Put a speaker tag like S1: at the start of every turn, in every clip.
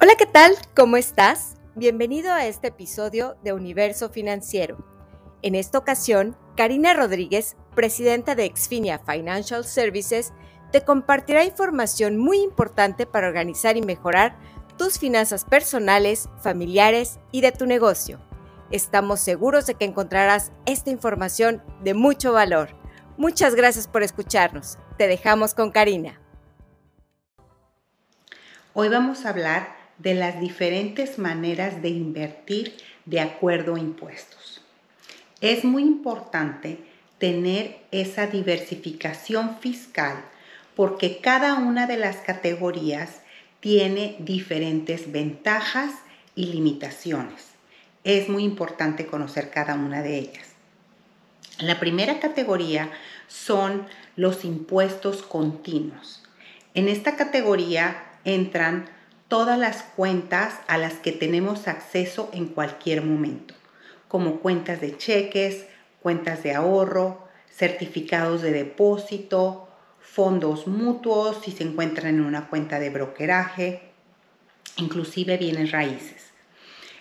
S1: Hola, ¿qué tal? ¿Cómo estás? Bienvenido a este episodio de Universo Financiero. En esta ocasión, Karina Rodríguez, presidenta de Exfinia Financial Services, te compartirá información muy importante para organizar y mejorar tus finanzas personales, familiares y de tu negocio. Estamos seguros de que encontrarás esta información de mucho valor. Muchas gracias por escucharnos. Te dejamos con Karina.
S2: Hoy vamos a hablar de las diferentes maneras de invertir de acuerdo a impuestos. Es muy importante tener esa diversificación fiscal porque cada una de las categorías tiene diferentes ventajas y limitaciones. Es muy importante conocer cada una de ellas. La primera categoría son los impuestos continuos. En esta categoría entran todas las cuentas a las que tenemos acceso en cualquier momento, como cuentas de cheques, cuentas de ahorro, certificados de depósito, fondos mutuos si se encuentran en una cuenta de brokeraje, inclusive bienes raíces.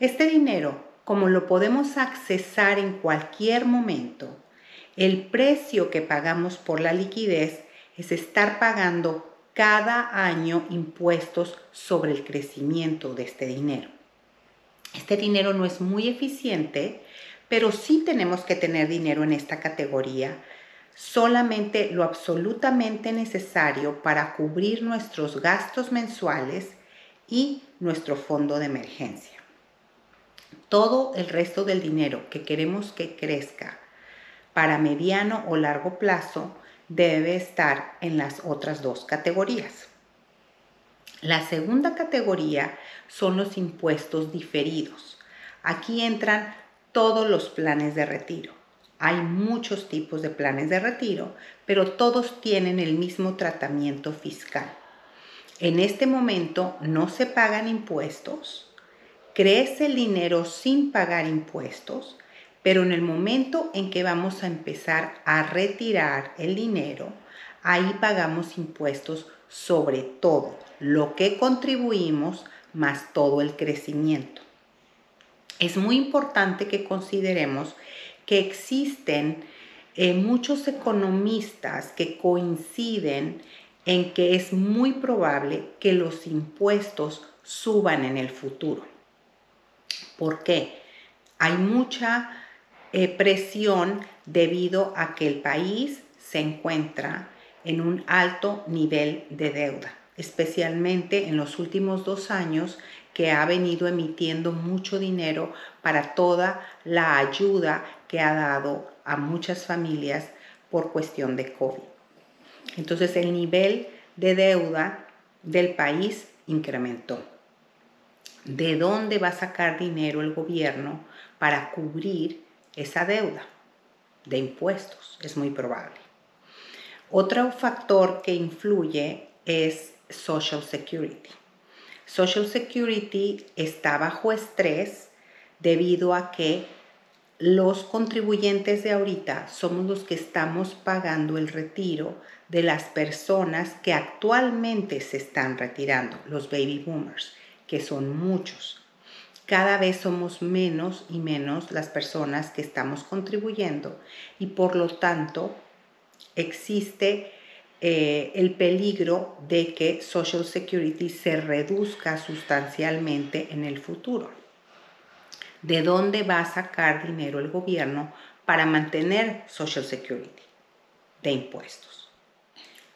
S2: Este dinero, como lo podemos accesar en cualquier momento, el precio que pagamos por la liquidez es estar pagando cada año impuestos sobre el crecimiento de este dinero. Este dinero no es muy eficiente, pero sí tenemos que tener dinero en esta categoría, solamente lo absolutamente necesario para cubrir nuestros gastos mensuales y nuestro fondo de emergencia. Todo el resto del dinero que queremos que crezca para mediano o largo plazo debe estar en las otras dos categorías. La segunda categoría son los impuestos diferidos. Aquí entran todos los planes de retiro. Hay muchos tipos de planes de retiro, pero todos tienen el mismo tratamiento fiscal. En este momento no se pagan impuestos, crece el dinero sin pagar impuestos pero en el momento en que vamos a empezar a retirar el dinero, ahí pagamos impuestos sobre todo lo que contribuimos más todo el crecimiento. Es muy importante que consideremos que existen eh, muchos economistas que coinciden en que es muy probable que los impuestos suban en el futuro. ¿Por qué? Hay mucha eh, presión debido a que el país se encuentra en un alto nivel de deuda, especialmente en los últimos dos años que ha venido emitiendo mucho dinero para toda la ayuda que ha dado a muchas familias por cuestión de COVID. Entonces el nivel de deuda del país incrementó. ¿De dónde va a sacar dinero el gobierno para cubrir esa deuda de impuestos, es muy probable. Otro factor que influye es Social Security. Social Security está bajo estrés debido a que los contribuyentes de ahorita somos los que estamos pagando el retiro de las personas que actualmente se están retirando, los baby boomers, que son muchos cada vez somos menos y menos las personas que estamos contribuyendo y por lo tanto existe eh, el peligro de que Social Security se reduzca sustancialmente en el futuro. ¿De dónde va a sacar dinero el gobierno para mantener Social Security? De impuestos.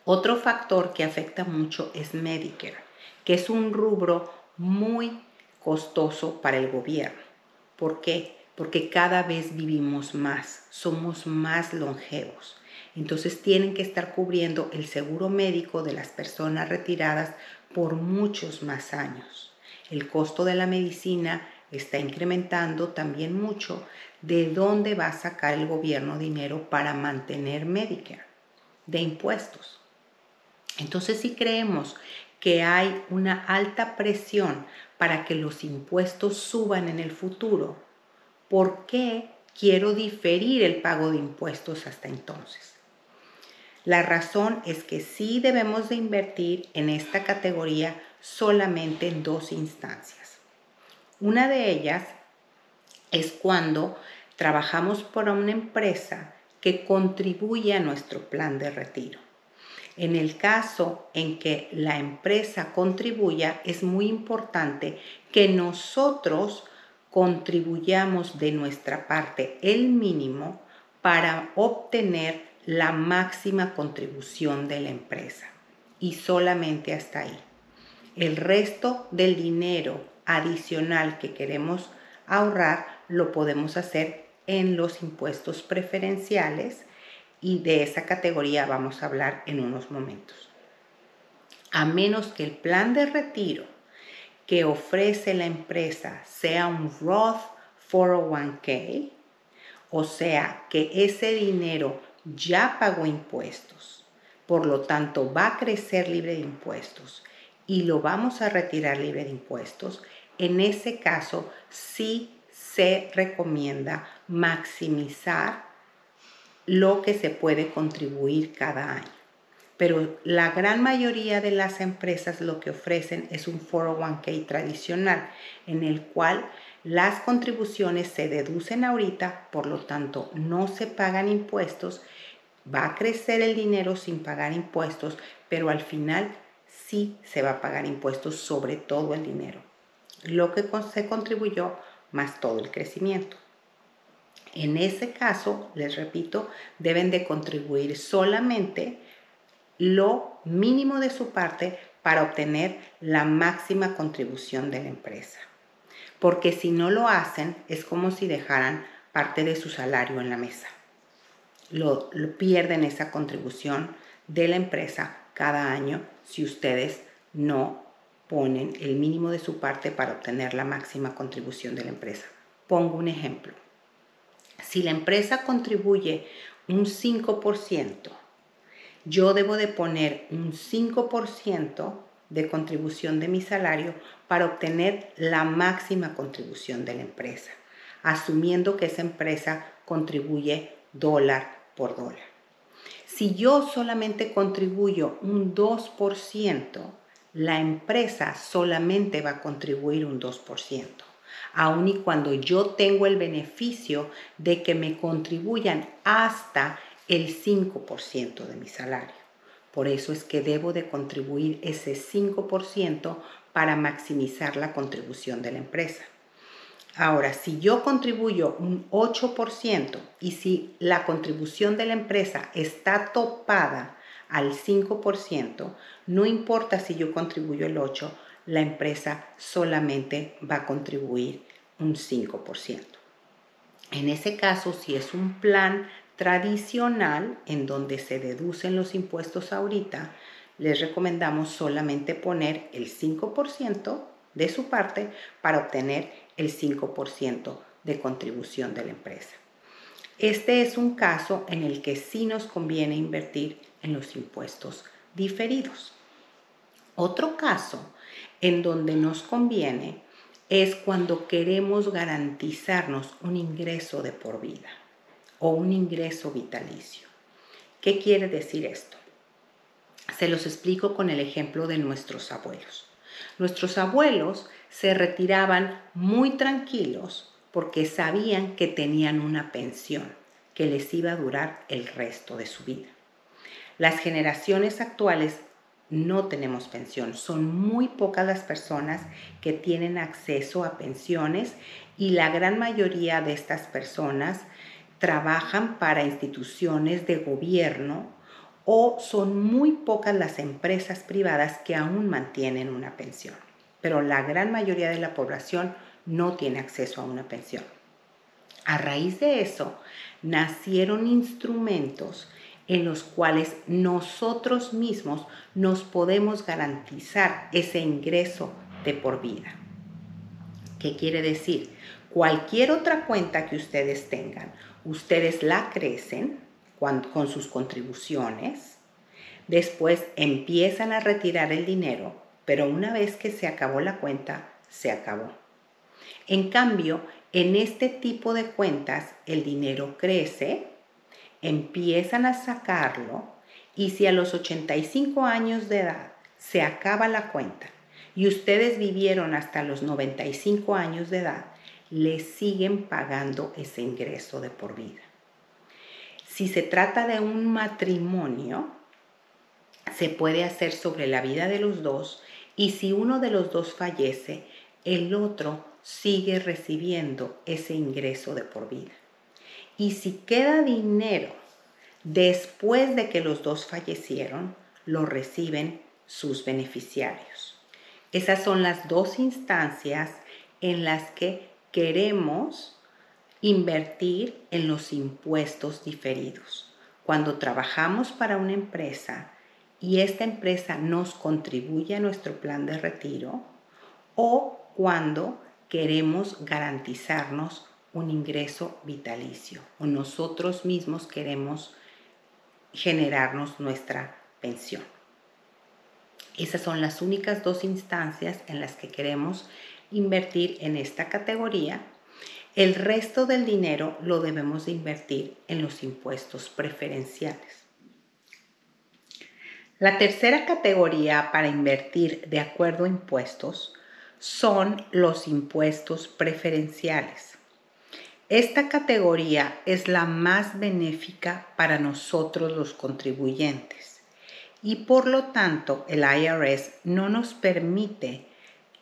S2: Otro factor que afecta mucho es Medicare, que es un rubro muy costoso para el gobierno. ¿Por qué? Porque cada vez vivimos más, somos más longevos. Entonces tienen que estar cubriendo el seguro médico de las personas retiradas por muchos más años. El costo de la medicina está incrementando también mucho. ¿De dónde va a sacar el gobierno dinero para mantener Medicare? De impuestos. Entonces si creemos que hay una alta presión para que los impuestos suban en el futuro. ¿Por qué quiero diferir el pago de impuestos hasta entonces? La razón es que sí debemos de invertir en esta categoría solamente en dos instancias. Una de ellas es cuando trabajamos por una empresa que contribuye a nuestro plan de retiro. En el caso en que la empresa contribuya, es muy importante que nosotros contribuyamos de nuestra parte el mínimo para obtener la máxima contribución de la empresa y solamente hasta ahí. El resto del dinero adicional que queremos ahorrar lo podemos hacer en los impuestos preferenciales y de esa categoría vamos a hablar en unos momentos. A menos que el plan de retiro que ofrece la empresa sea un Roth 401k, o sea que ese dinero ya pagó impuestos, por lo tanto va a crecer libre de impuestos y lo vamos a retirar libre de impuestos, en ese caso sí se recomienda maximizar lo que se puede contribuir cada año. Pero la gran mayoría de las empresas lo que ofrecen es un 401k tradicional en el cual las contribuciones se deducen ahorita, por lo tanto no se pagan impuestos, va a crecer el dinero sin pagar impuestos, pero al final sí se va a pagar impuestos sobre todo el dinero. Lo que se contribuyó más todo el crecimiento. En ese caso, les repito, deben de contribuir solamente lo mínimo de su parte para obtener la máxima contribución de la empresa. Porque si no lo hacen, es como si dejaran parte de su salario en la mesa. Lo, pierden esa contribución de la empresa cada año si ustedes no ponen el mínimo de su parte para obtener la máxima contribución de la empresa. Pongo un ejemplo. Si la empresa contribuye un 5%, yo debo de poner un 5% de contribución de mi salario para obtener la máxima contribución de la empresa, asumiendo que esa empresa contribuye dólar por dólar. Si yo solamente contribuyo un 2%, la empresa solamente va a contribuir un 2% aun y cuando yo tengo el beneficio de que me contribuyan hasta el 5% de mi salario. Por eso es que debo de contribuir ese 5% para maximizar la contribución de la empresa. Ahora, si yo contribuyo un 8% y si la contribución de la empresa está topada al 5%, no importa si yo contribuyo el 8%, la empresa solamente va a contribuir un 5%. En ese caso, si es un plan tradicional en donde se deducen los impuestos ahorita, les recomendamos solamente poner el 5% de su parte para obtener el 5% de contribución de la empresa. Este es un caso en el que sí nos conviene invertir en los impuestos diferidos. Otro caso en donde nos conviene es cuando queremos garantizarnos un ingreso de por vida o un ingreso vitalicio. ¿Qué quiere decir esto? Se los explico con el ejemplo de nuestros abuelos. Nuestros abuelos se retiraban muy tranquilos porque sabían que tenían una pensión que les iba a durar el resto de su vida. Las generaciones actuales no tenemos pensión. Son muy pocas las personas que tienen acceso a pensiones y la gran mayoría de estas personas trabajan para instituciones de gobierno o son muy pocas las empresas privadas que aún mantienen una pensión. Pero la gran mayoría de la población no tiene acceso a una pensión. A raíz de eso, nacieron instrumentos en los cuales nosotros mismos nos podemos garantizar ese ingreso de por vida. ¿Qué quiere decir? Cualquier otra cuenta que ustedes tengan, ustedes la crecen con sus contribuciones, después empiezan a retirar el dinero, pero una vez que se acabó la cuenta, se acabó. En cambio, en este tipo de cuentas el dinero crece empiezan a sacarlo y si a los 85 años de edad se acaba la cuenta, y ustedes vivieron hasta los 95 años de edad, les siguen pagando ese ingreso de por vida. Si se trata de un matrimonio, se puede hacer sobre la vida de los dos y si uno de los dos fallece, el otro sigue recibiendo ese ingreso de por vida. Y si queda dinero después de que los dos fallecieron, lo reciben sus beneficiarios. Esas son las dos instancias en las que queremos invertir en los impuestos diferidos. Cuando trabajamos para una empresa y esta empresa nos contribuye a nuestro plan de retiro o cuando queremos garantizarnos un ingreso vitalicio o nosotros mismos queremos generarnos nuestra pensión. Esas son las únicas dos instancias en las que queremos invertir en esta categoría. El resto del dinero lo debemos de invertir en los impuestos preferenciales. La tercera categoría para invertir de acuerdo a impuestos son los impuestos preferenciales. Esta categoría es la más benéfica para nosotros los contribuyentes y por lo tanto el IRS no nos permite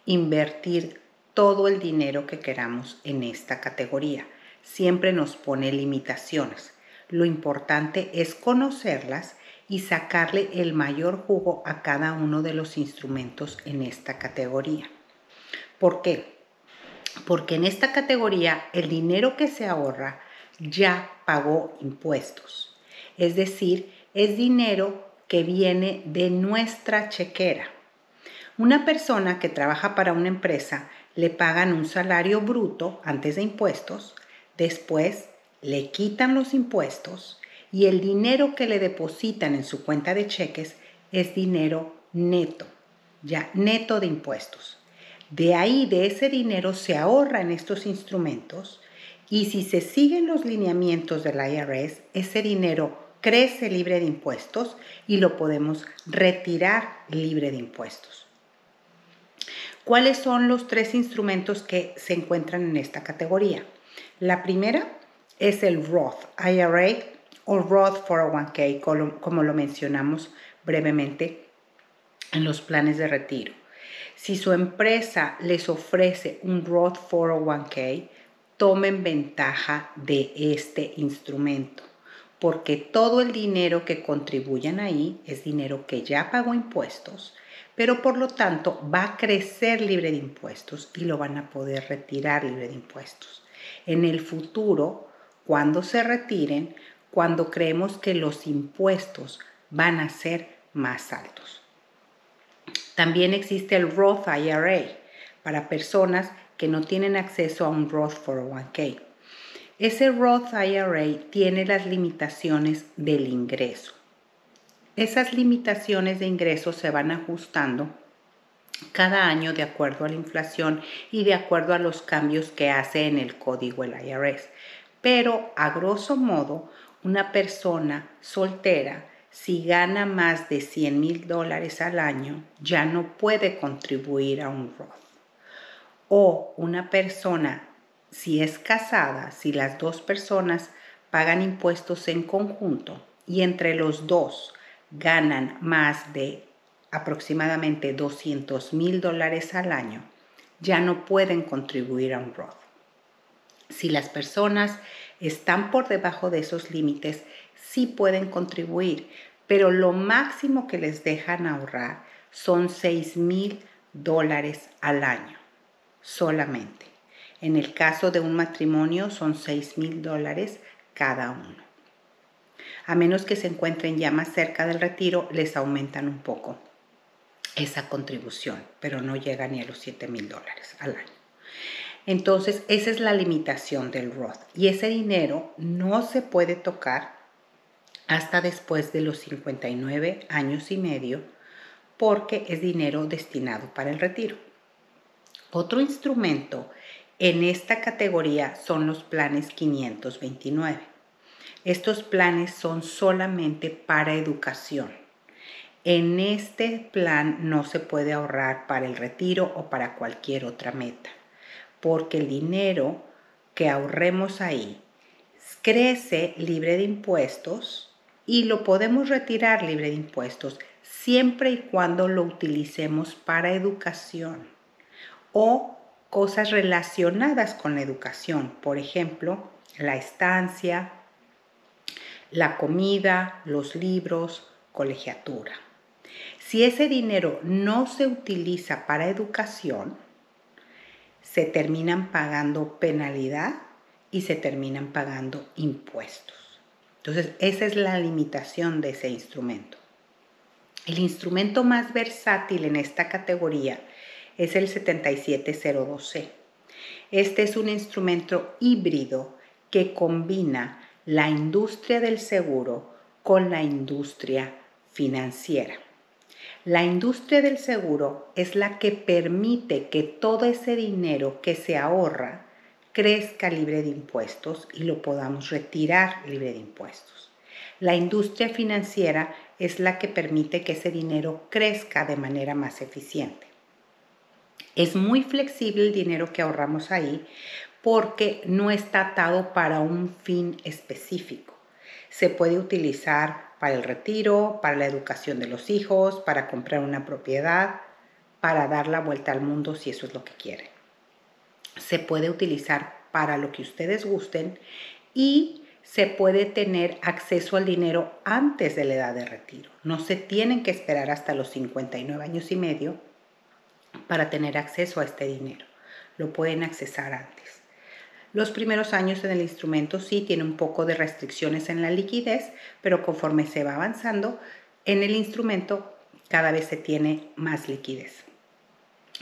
S2: invertir todo el dinero que queramos en esta categoría. Siempre nos pone limitaciones. Lo importante es conocerlas y sacarle el mayor jugo a cada uno de los instrumentos en esta categoría. ¿Por qué? Porque en esta categoría el dinero que se ahorra ya pagó impuestos. Es decir, es dinero que viene de nuestra chequera. Una persona que trabaja para una empresa le pagan un salario bruto antes de impuestos, después le quitan los impuestos y el dinero que le depositan en su cuenta de cheques es dinero neto, ya neto de impuestos. De ahí, de ese dinero se ahorra en estos instrumentos y si se siguen los lineamientos del IRS, ese dinero crece libre de impuestos y lo podemos retirar libre de impuestos. ¿Cuáles son los tres instrumentos que se encuentran en esta categoría? La primera es el Roth IRA o Roth 401k, como lo mencionamos brevemente en los planes de retiro. Si su empresa les ofrece un Roth 401k, tomen ventaja de este instrumento, porque todo el dinero que contribuyan ahí es dinero que ya pagó impuestos, pero por lo tanto va a crecer libre de impuestos y lo van a poder retirar libre de impuestos. En el futuro, cuando se retiren, cuando creemos que los impuestos van a ser más altos. También existe el Roth IRA para personas que no tienen acceso a un Roth 401k. Ese Roth IRA tiene las limitaciones del ingreso. Esas limitaciones de ingreso se van ajustando cada año de acuerdo a la inflación y de acuerdo a los cambios que hace en el código el IRS. Pero a grosso modo, una persona soltera, si gana más de 100 mil dólares al año, ya no puede contribuir a un Roth. O una persona, si es casada, si las dos personas pagan impuestos en conjunto y entre los dos ganan más de aproximadamente 200 mil dólares al año, ya no pueden contribuir a un Roth. Si las personas están por debajo de esos límites, sí pueden contribuir, pero lo máximo que les dejan ahorrar son 6 mil dólares al año, solamente. En el caso de un matrimonio son 6 mil dólares cada uno. A menos que se encuentren ya más cerca del retiro, les aumentan un poco esa contribución, pero no llega ni a los 7 mil dólares al año. Entonces, esa es la limitación del Roth. Y ese dinero no se puede tocar hasta después de los 59 años y medio porque es dinero destinado para el retiro. Otro instrumento en esta categoría son los planes 529. Estos planes son solamente para educación. En este plan no se puede ahorrar para el retiro o para cualquier otra meta, porque el dinero que ahorremos ahí crece libre de impuestos y lo podemos retirar libre de impuestos siempre y cuando lo utilicemos para educación o cosas relacionadas con la educación, por ejemplo, la estancia, la comida, los libros, colegiatura. Si ese dinero no se utiliza para educación, se terminan pagando penalidad y se terminan pagando impuestos. Entonces, esa es la limitación de ese instrumento. El instrumento más versátil en esta categoría es el 7702C. Este es un instrumento híbrido que combina la industria del seguro con la industria financiera. La industria del seguro es la que permite que todo ese dinero que se ahorra crezca libre de impuestos y lo podamos retirar libre de impuestos. La industria financiera es la que permite que ese dinero crezca de manera más eficiente. Es muy flexible el dinero que ahorramos ahí porque no está atado para un fin específico. Se puede utilizar para el retiro, para la educación de los hijos, para comprar una propiedad, para dar la vuelta al mundo si eso es lo que quieren. Se puede utilizar para lo que ustedes gusten y se puede tener acceso al dinero antes de la edad de retiro. No se tienen que esperar hasta los 59 años y medio para tener acceso a este dinero. Lo pueden accesar antes. Los primeros años en el instrumento sí tiene un poco de restricciones en la liquidez, pero conforme se va avanzando en el instrumento, cada vez se tiene más liquidez.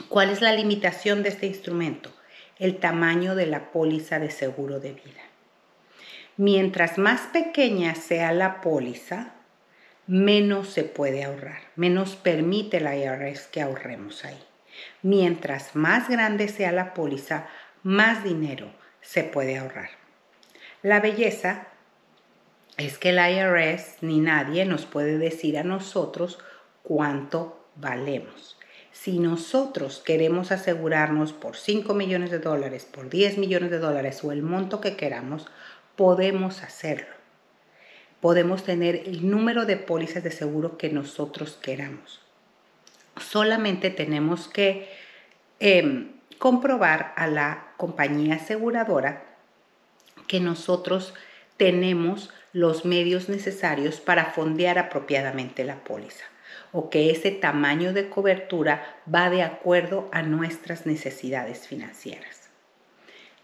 S2: ¿Cuál es la limitación de este instrumento? El tamaño de la póliza de seguro de vida. Mientras más pequeña sea la póliza, menos se puede ahorrar, menos permite la IRS que ahorremos ahí. Mientras más grande sea la póliza, más dinero se puede ahorrar. La belleza es que el IRS ni nadie nos puede decir a nosotros cuánto valemos. Si nosotros queremos asegurarnos por 5 millones de dólares, por 10 millones de dólares o el monto que queramos, podemos hacerlo. Podemos tener el número de pólizas de seguro que nosotros queramos. Solamente tenemos que em, comprobar a la compañía aseguradora que nosotros tenemos los medios necesarios para fondear apropiadamente la póliza o que ese tamaño de cobertura va de acuerdo a nuestras necesidades financieras.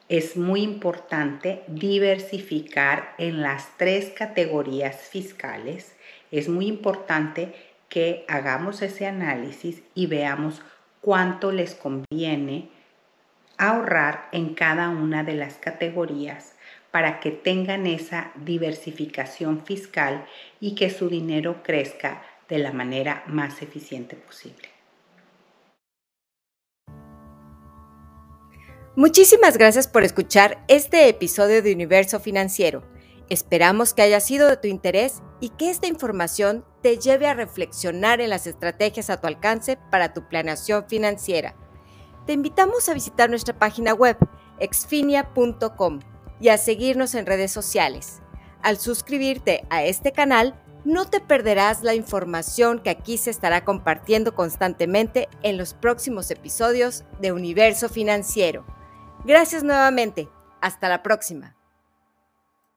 S2: Es muy importante diversificar en las tres categorías fiscales. Es muy importante que hagamos ese análisis y veamos cuánto les conviene ahorrar en cada una de las categorías para que tengan esa diversificación fiscal y que su dinero crezca de la manera más eficiente posible.
S1: Muchísimas gracias por escuchar este episodio de Universo Financiero. Esperamos que haya sido de tu interés y que esta información te lleve a reflexionar en las estrategias a tu alcance para tu planeación financiera te invitamos a visitar nuestra página web exfinia.com y a seguirnos en redes sociales. Al suscribirte a este canal, no te perderás la información que aquí se estará compartiendo constantemente en los próximos episodios de Universo Financiero. Gracias nuevamente. Hasta la próxima.